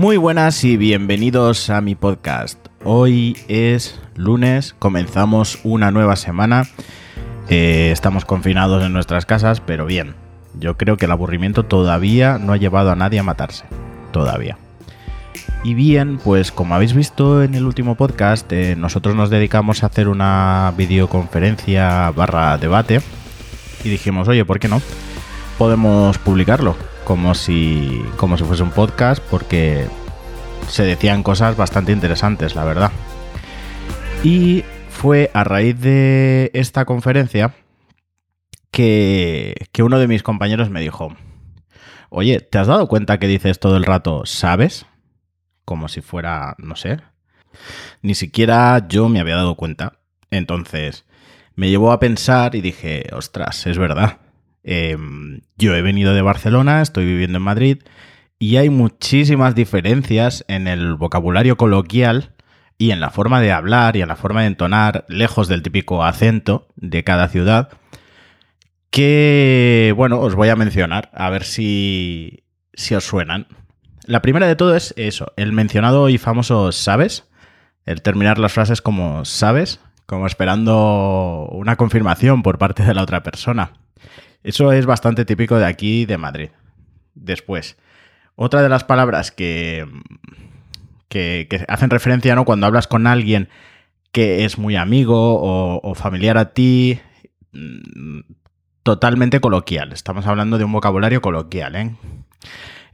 Muy buenas y bienvenidos a mi podcast. Hoy es lunes, comenzamos una nueva semana. Eh, estamos confinados en nuestras casas, pero bien, yo creo que el aburrimiento todavía no ha llevado a nadie a matarse. Todavía. Y bien, pues como habéis visto en el último podcast, eh, nosotros nos dedicamos a hacer una videoconferencia barra debate y dijimos, oye, ¿por qué no? Podemos publicarlo como si, como si fuese un podcast porque se decían cosas bastante interesantes, la verdad. Y fue a raíz de esta conferencia que, que uno de mis compañeros me dijo, oye, ¿te has dado cuenta que dices todo el rato, sabes? Como si fuera, no sé. Ni siquiera yo me había dado cuenta. Entonces, me llevó a pensar y dije, ostras, es verdad. Em, yo he venido de Barcelona, estoy viviendo en Madrid y hay muchísimas diferencias en el vocabulario coloquial y en la forma de hablar y en la forma de entonar, lejos del típico acento de cada ciudad, que, bueno, os voy a mencionar, a ver si, si os suenan. La primera de todo es eso, el mencionado y famoso sabes, el terminar las frases como sabes, como esperando una confirmación por parte de la otra persona. Eso es bastante típico de aquí, de Madrid. Después, otra de las palabras que, que, hacen referencia ¿no? cuando hablas con alguien que es muy amigo o, familiar a ti, mm, totalmente coloquial. Estamos hablando de un vocabulario coloquial, ¿eh?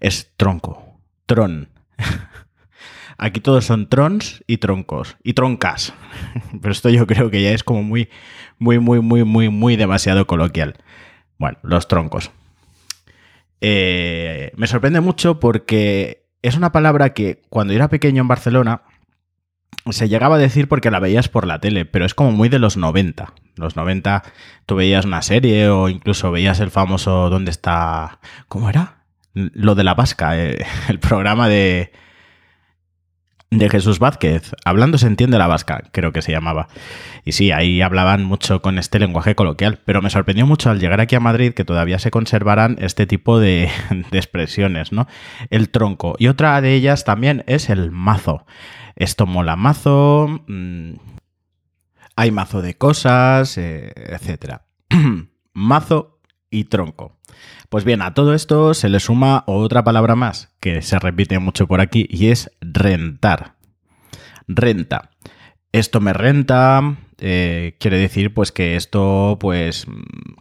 Es tronco, tron. Aquí todos son trons y troncos y troncas. Pero esto yo creo que ya es como muy, muy, muy, muy, muy, muy demasiado coloquial. Bueno, los troncos. Eh, me sorprende mucho porque es una palabra que cuando era pequeño en Barcelona se llegaba a decir porque la veías por la tele, pero es como muy de los 90. Los 90 tú veías una serie o incluso veías el famoso ¿Dónde está? ¿Cómo era? Lo de la vasca, eh, el programa de, de Jesús Vázquez. Hablando se entiende la vasca, creo que se llamaba. Y sí, ahí hablaban mucho con este lenguaje coloquial, pero me sorprendió mucho al llegar aquí a Madrid que todavía se conservaran este tipo de, expresiones, ¿no? El tronco. Y otra de ellas también es el mazo. Esto mola mazo, mm, hay mazo de cosas, eh, etc. mazo y tronco. Pues bien, a todo esto se le suma otra palabra más que se repite mucho por aquí y es rentar. Renta. Esto me renta, eh, quiere decir pues que esto pues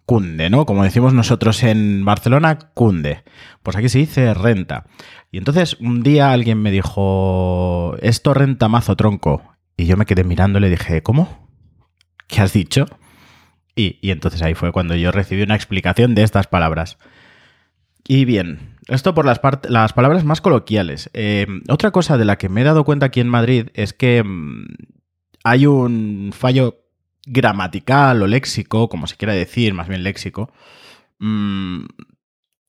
cunde, ¿no? Como decimos nosotros en Barcelona, cunde. Pues aquí se dice renta. Y entonces un día alguien me dijo, esto renta mazo tronco. Y yo me quedé mirando y le dije, ¿cómo? ¿Qué has dicho? Y, y entonces ahí fue cuando yo recibí una explicación de estas palabras. Y bien, esto por las, las palabras más coloquiales. Eh, otra cosa de la que me he dado cuenta aquí en Madrid es que mm, hay un fallo gramatical o léxico, como se quiera decir, más bien léxico, mm,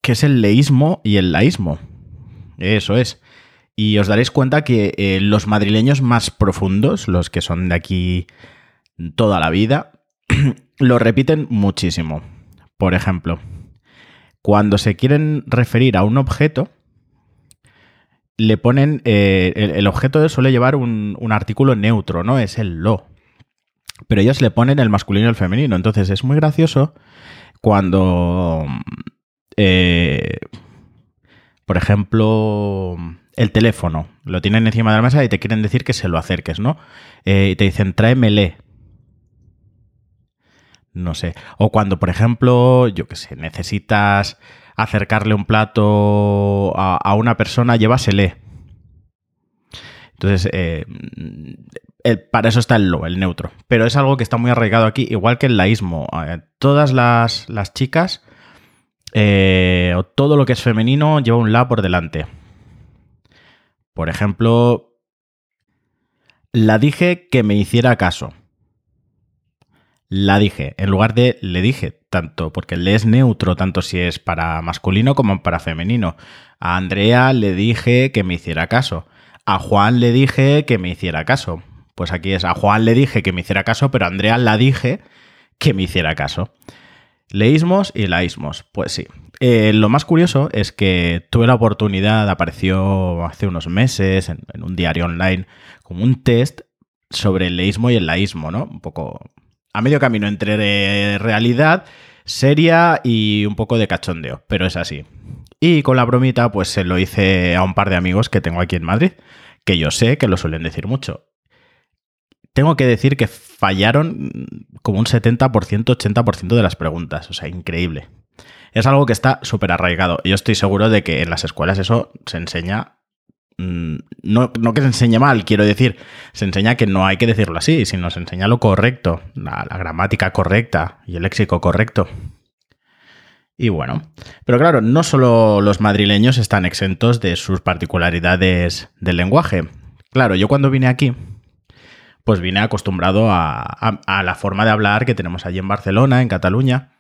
que es el leísmo y el laísmo. Eso es. Y os daréis cuenta que eh, los madrileños más profundos, los que son de aquí toda la vida, lo repiten muchísimo. Por ejemplo, cuando se quieren referir a un objeto, le ponen. Eh, el, objeto suele llevar un, artículo neutro, ¿no? Es el lo. Pero ellos le ponen el masculino y el femenino. Entonces es muy gracioso cuando. Eh, por ejemplo, el teléfono. Lo tienen encima de la mesa y te quieren decir que se lo acerques, ¿no? Eh, y te dicen, tráemele. No sé. O cuando, por ejemplo, yo qué sé, necesitas acercarle un plato a, una persona, llévasele. Entonces, eh, para eso está el lo, el neutro. Pero es algo que está muy arraigado aquí, igual que el laísmo. Todas las, chicas, eh, o todo lo que es femenino, lleva un la por delante. Por ejemplo, la dije que me hiciera caso la dije, en lugar de le dije, tanto porque le es neutro, tanto si es para masculino como para femenino. A Andrea le dije que me hiciera caso. A Juan le dije que me hiciera caso. Pues aquí es, a Juan le dije que me hiciera caso, pero a Andrea la dije que me hiciera caso. Leísmos y laísmos, pues sí. Eh, lo más curioso es que tuve la oportunidad, apareció hace unos meses en, en, un diario online, como un test sobre el leísmo y el laísmo, ¿no? Un poco a medio camino entre realidad seria y un poco de cachondeo, pero es así. Y con la bromita, pues se lo hice a un par de amigos que tengo aquí en Madrid, que yo sé que lo suelen decir mucho. Tengo que decir que fallaron como un 70%, 80% de las preguntas. O sea, increíble. Es algo que está súper arraigado. Yo estoy seguro de que en las escuelas eso se enseña. Mm, no, no, que se enseñe mal, quiero decir, se enseña que no hay que decirlo así, sino se enseña lo correcto, la, gramática correcta y el léxico correcto. Y bueno, pero claro, no solo los madrileños están exentos de sus particularidades del lenguaje. Claro, yo cuando vine aquí, pues vine acostumbrado a, la forma de hablar que tenemos allí en Barcelona, en Cataluña.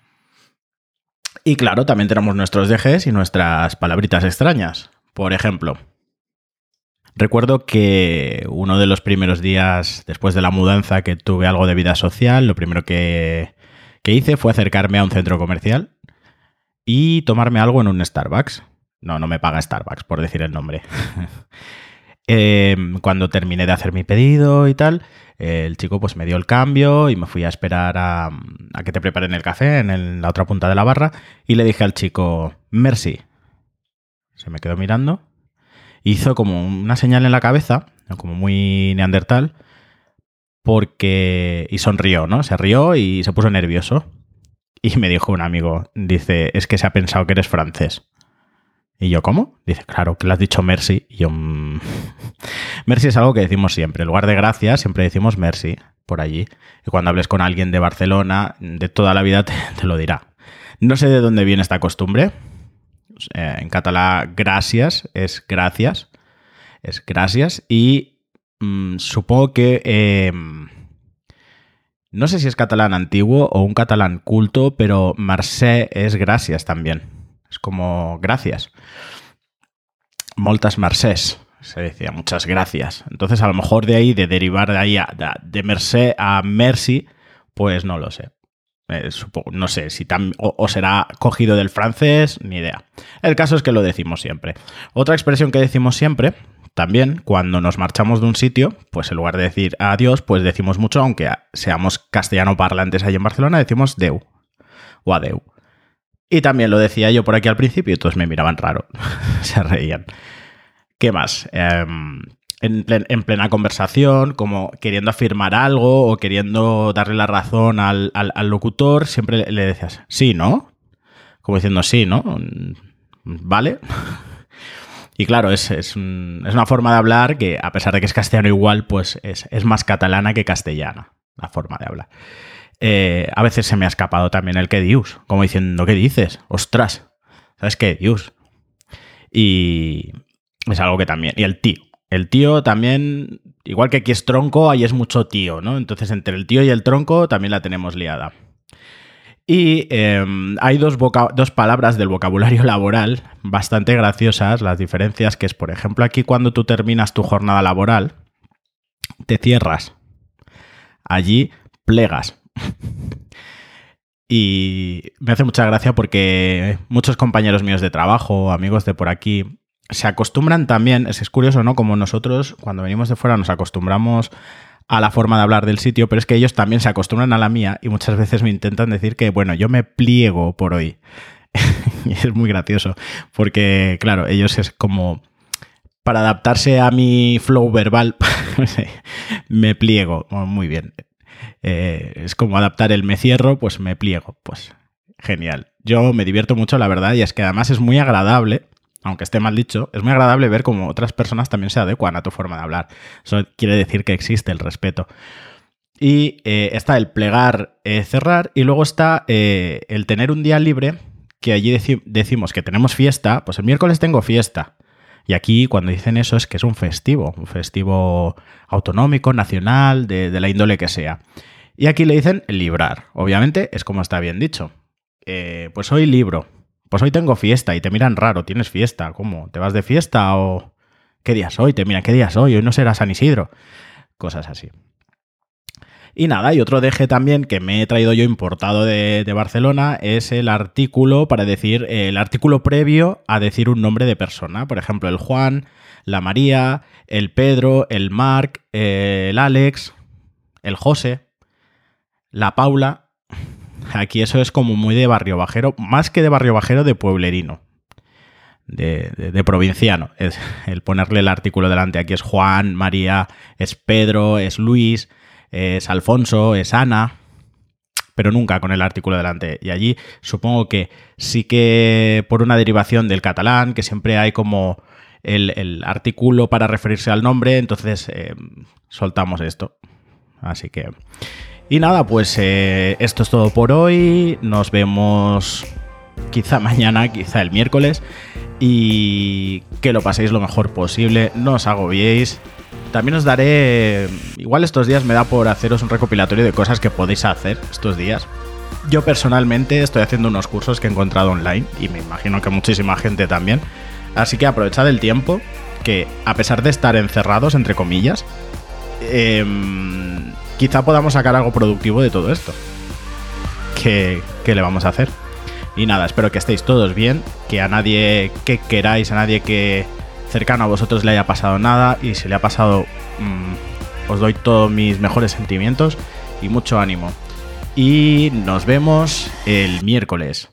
Y claro, también tenemos nuestros dejes y nuestras palabritas extrañas. Por ejemplo, recuerdo que uno de los primeros días después de la mudanza que tuve algo de vida social, lo primero que, hice fue acercarme a un centro comercial y tomarme algo en un Starbucks. No, no me paga Starbucks, por decir el nombre. Em, cuando terminé de hacer mi pedido y tal, el chico pues me dio el cambio y me fui a esperar a, que te preparen el café en, la otra punta de la barra y le dije al chico, merci. Se me quedó mirando, hizo como una señal en la cabeza, como muy neandertal, porque... y sonrió, ¿no? Se rió y se puso nervioso. Y me dijo un amigo, dice, es que se ha pensado que eres francés. Y yo, ¿cómo? Dice, claro, que le has dicho merci. Y yo, mmm... merci es algo que decimos siempre. En lugar de gracias, siempre decimos merci por allí. Y cuando hables con alguien de Barcelona, de toda la vida te, lo dirá. No sé de dónde viene esta costumbre. Eh, en catalán, gracias es gracias. Es gracias. Y mmm, supongo que... Eh, no sé si es catalán antiguo o un catalán culto, pero Marseille es gracias también. Es como gracias. Moltas Marses, se decía, muchas gracias. Entonces, a lo mejor de ahí, de derivar de ahí, a, de Mercé a Merci, pues no lo sé. Eh, no sé si o, será cogido del francés, ni idea. El caso es que lo decimos siempre. Otra expresión que decimos siempre también, cuando nos marchamos de un sitio, pues en lugar de decir adiós, pues decimos mucho, aunque seamos castellano parlantes ahí en Barcelona, decimos deu o adeu. Y también lo decía yo por aquí al principio, y todos me miraban raro, se reían. ¿Qué más? Em, en, plena conversación, como queriendo afirmar algo o queriendo darle la razón al, locutor, siempre le decías, sí, ¿no? Como diciendo, sí, ¿no? ¿Vale? Y claro, es, una forma de hablar que, a pesar de que es castellano igual, pues es, más catalana que castellana, la forma de hablar. Eh, a veces se me ha escapado también el que dius, como diciendo, ¿qué dices? ¡Ostras! ¿Sabes qué dius? Y es algo que también... Y el tío. El tío también, igual que aquí es tronco, ahí es mucho tío, ¿no? Entonces entre el tío y el tronco también la tenemos liada. Y em, hay dos, dos, palabras del vocabulario laboral bastante graciosas, las diferencias que es, por ejemplo, aquí cuando tú terminas tu jornada laboral, te cierras. Allí plegas. y me hace mucha gracia porque muchos compañeros míos de trabajo, amigos de por aquí, se acostumbran también, es, curioso, ¿no? Como nosotros cuando venimos de fuera nos acostumbramos a la forma de hablar del sitio, pero es que ellos también se acostumbran a la mía y muchas veces me intentan decir que, bueno, yo me pliego por hoy. y es muy gracioso, porque, claro, ellos es como para adaptarse a mi flow verbal, me pliego. muy bien. Eh, es como adaptar el me cierro, pues me pliego. Pues genial. Yo me divierto mucho, la verdad, y es que además es muy agradable aunque esté mal dicho, es muy agradable ver cómo otras personas también se adecuan a tu forma de hablar. Eso quiere decir que existe el respeto. Y eh, está el plegar, eh, cerrar, y luego está eh, el tener un día libre, que allí decimos que tenemos fiesta, pues el miércoles tengo fiesta. Y aquí cuando dicen eso es que es un festivo, un festivo autonómico, nacional, de, de la índole que sea. Y aquí le dicen librar. Obviamente es como está bien dicho. pues hoy libro, pues hoy tengo fiesta y te miran raro, tienes fiesta, ¿cómo? ¿Te vas de fiesta o qué día es hoy? Te miran, ¿qué día es hoy? Hoy no será San Isidro. Cosas así. Y nada, y otro deje también que me he traído yo importado de, Barcelona es el artículo para decir, el artículo previo a decir un nombre de persona. Por ejemplo, el Juan, la María, el Pedro, el Marc, el Alex, el José, la Paula. Aquí eso es como muy de barrio bajero, más que de barrio bajero, de pueblerino. De, de, provinciano. Es el ponerle el artículo delante. Aquí es Juan, María, es Pedro, es Luis, es Alfonso, es Ana, pero nunca con el artículo delante. Y allí supongo que sí que por una derivación del catalán, que siempre hay como el, artículo para referirse al nombre, entonces eh, soltamos esto. Así que... Y nada, pues eh, esto es todo por hoy. Nos vemos quizá mañana, quizá el miércoles. Y que lo paséis lo mejor posible. No os agobiéis. También os daré... Igual estos días me da por haceros un recopilatorio de cosas que podéis hacer estos días. Yo personalmente estoy haciendo unos cursos que he encontrado online y me imagino que muchísima gente también Así que aprovechad el tiempo, que a pesar de estar encerrados, entre comillas, em, quizá podamos sacar algo productivo de todo esto. ¿Qué, le vamos a hacer? Y nada, espero que estéis todos bien, que a nadie que queráis, a nadie que cercano a vosotros le haya pasado nada y si le ha pasado, mm, os doy todos mis mejores sentimientos y mucho ánimo. Y nos vemos el miércoles.